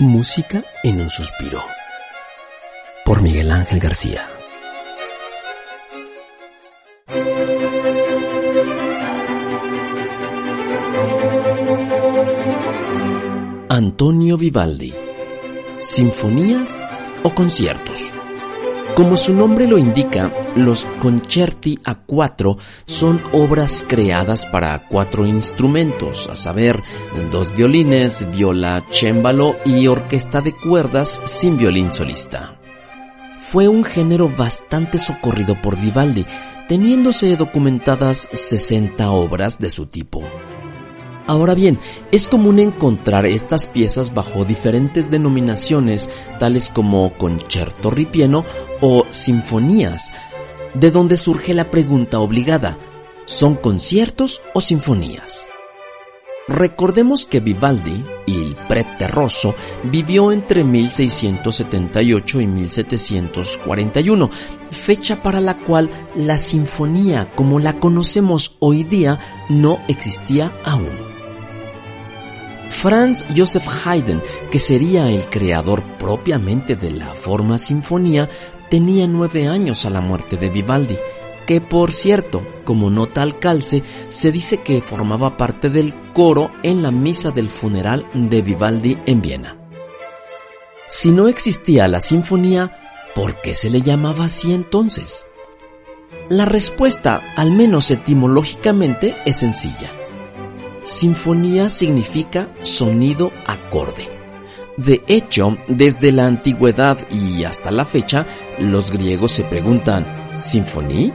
Música en un suspiro. Por Miguel Ángel García. Antonio Vivaldi. Sinfonías o conciertos. Como su nombre lo indica, los concerti a cuatro son obras creadas para cuatro instrumentos, a saber, dos violines, viola, chémbalo y orquesta de cuerdas sin violín solista. Fue un género bastante socorrido por Vivaldi, teniéndose documentadas 60 obras de su tipo. Ahora bien, es común encontrar estas piezas bajo diferentes denominaciones, tales como concierto ripieno o sinfonías, de donde surge la pregunta obligada, ¿son conciertos o sinfonías? Recordemos que Vivaldi, il prete rosso, vivió entre 1678 y 1741, fecha para la cual la sinfonía como la conocemos hoy día no existía aún. Franz Joseph Haydn, que sería el creador propiamente de la forma sinfonía, tenía nueve años a la muerte de Vivaldi, que por cierto, como nota al calce, se dice que formaba parte del coro en la misa del funeral de Vivaldi en Viena. Si no existía la sinfonía, ¿por qué se le llamaba así entonces? La respuesta, al menos etimológicamente, es sencilla Sinfonía significa sonido acorde. De hecho, desde la antigüedad y hasta la fecha, los griegos se preguntan, ¿sinfonía?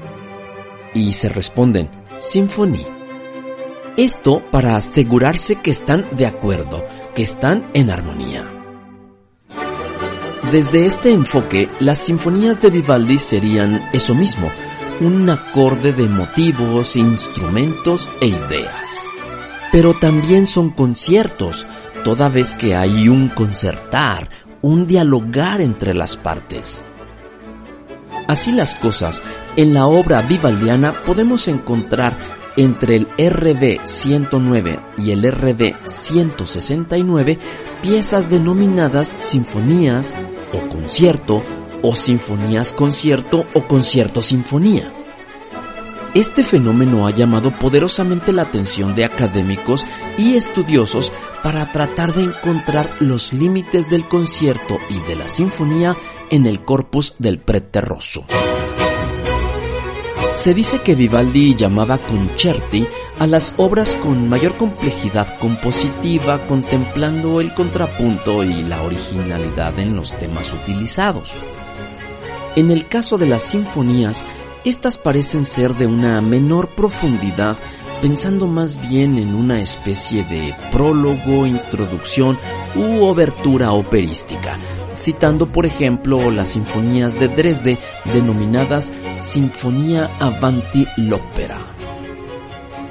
Y se responden, sinfonía. Esto para asegurarse que están de acuerdo, que están en armonía. Desde este enfoque, las sinfonías de Vivaldi serían eso mismo, un acorde de motivos, instrumentos e ideas pero también son conciertos, toda vez que hay un concertar, un dialogar entre las partes. Así las cosas, en la obra vivaldiana podemos encontrar entre el RB 109 y el RB 169 piezas denominadas sinfonías o concierto o sinfonías concierto o concierto sinfonía. Este fenómeno ha llamado poderosamente la atención de académicos y estudiosos para tratar de encontrar los límites del concierto y de la sinfonía en el corpus del prete rosso. Se dice que Vivaldi llamaba concerti a las obras con mayor complejidad compositiva, contemplando el contrapunto y la originalidad en los temas utilizados. En el caso de las sinfonías, estas parecen ser de una menor profundidad, pensando más bien en una especie de prólogo, introducción u obertura operística, citando por ejemplo las sinfonías de Dresde denominadas Sinfonía Avanti l'Opera.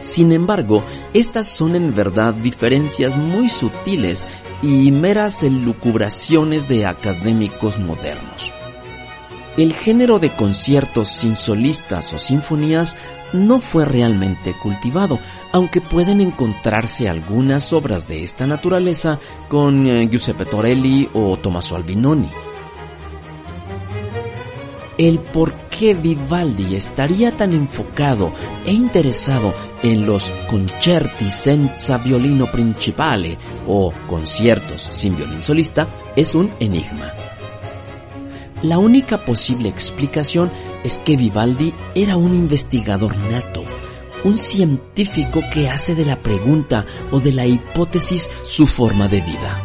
Sin embargo, estas son en verdad diferencias muy sutiles y meras elucubraciones de académicos modernos. El género de conciertos sin solistas o sinfonías no fue realmente cultivado, aunque pueden encontrarse algunas obras de esta naturaleza con eh, Giuseppe Torelli o Tommaso Albinoni. El por qué Vivaldi estaría tan enfocado e interesado en los concerti senza violino principale o conciertos sin violín solista es un enigma. La única posible explicación es que Vivaldi era un investigador nato, un científico que hace de la pregunta o de la hipótesis su forma de vida.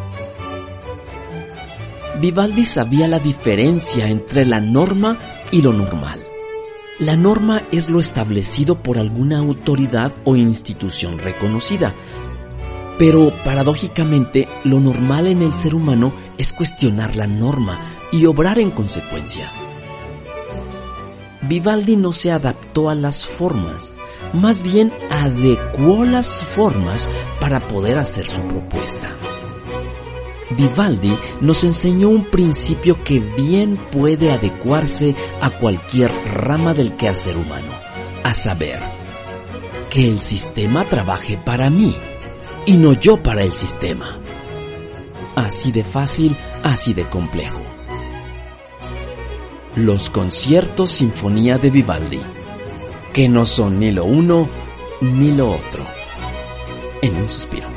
Vivaldi sabía la diferencia entre la norma y lo normal. La norma es lo establecido por alguna autoridad o institución reconocida, pero paradójicamente lo normal en el ser humano es cuestionar la norma, y obrar en consecuencia. Vivaldi no se adaptó a las formas, más bien adecuó las formas para poder hacer su propuesta. Vivaldi nos enseñó un principio que bien puede adecuarse a cualquier rama del quehacer humano, a saber, que el sistema trabaje para mí y no yo para el sistema. así de fácil, así de complejo. Los conciertos Sinfonía de Vivaldi, que no son ni lo uno ni lo otro. En un suspiro.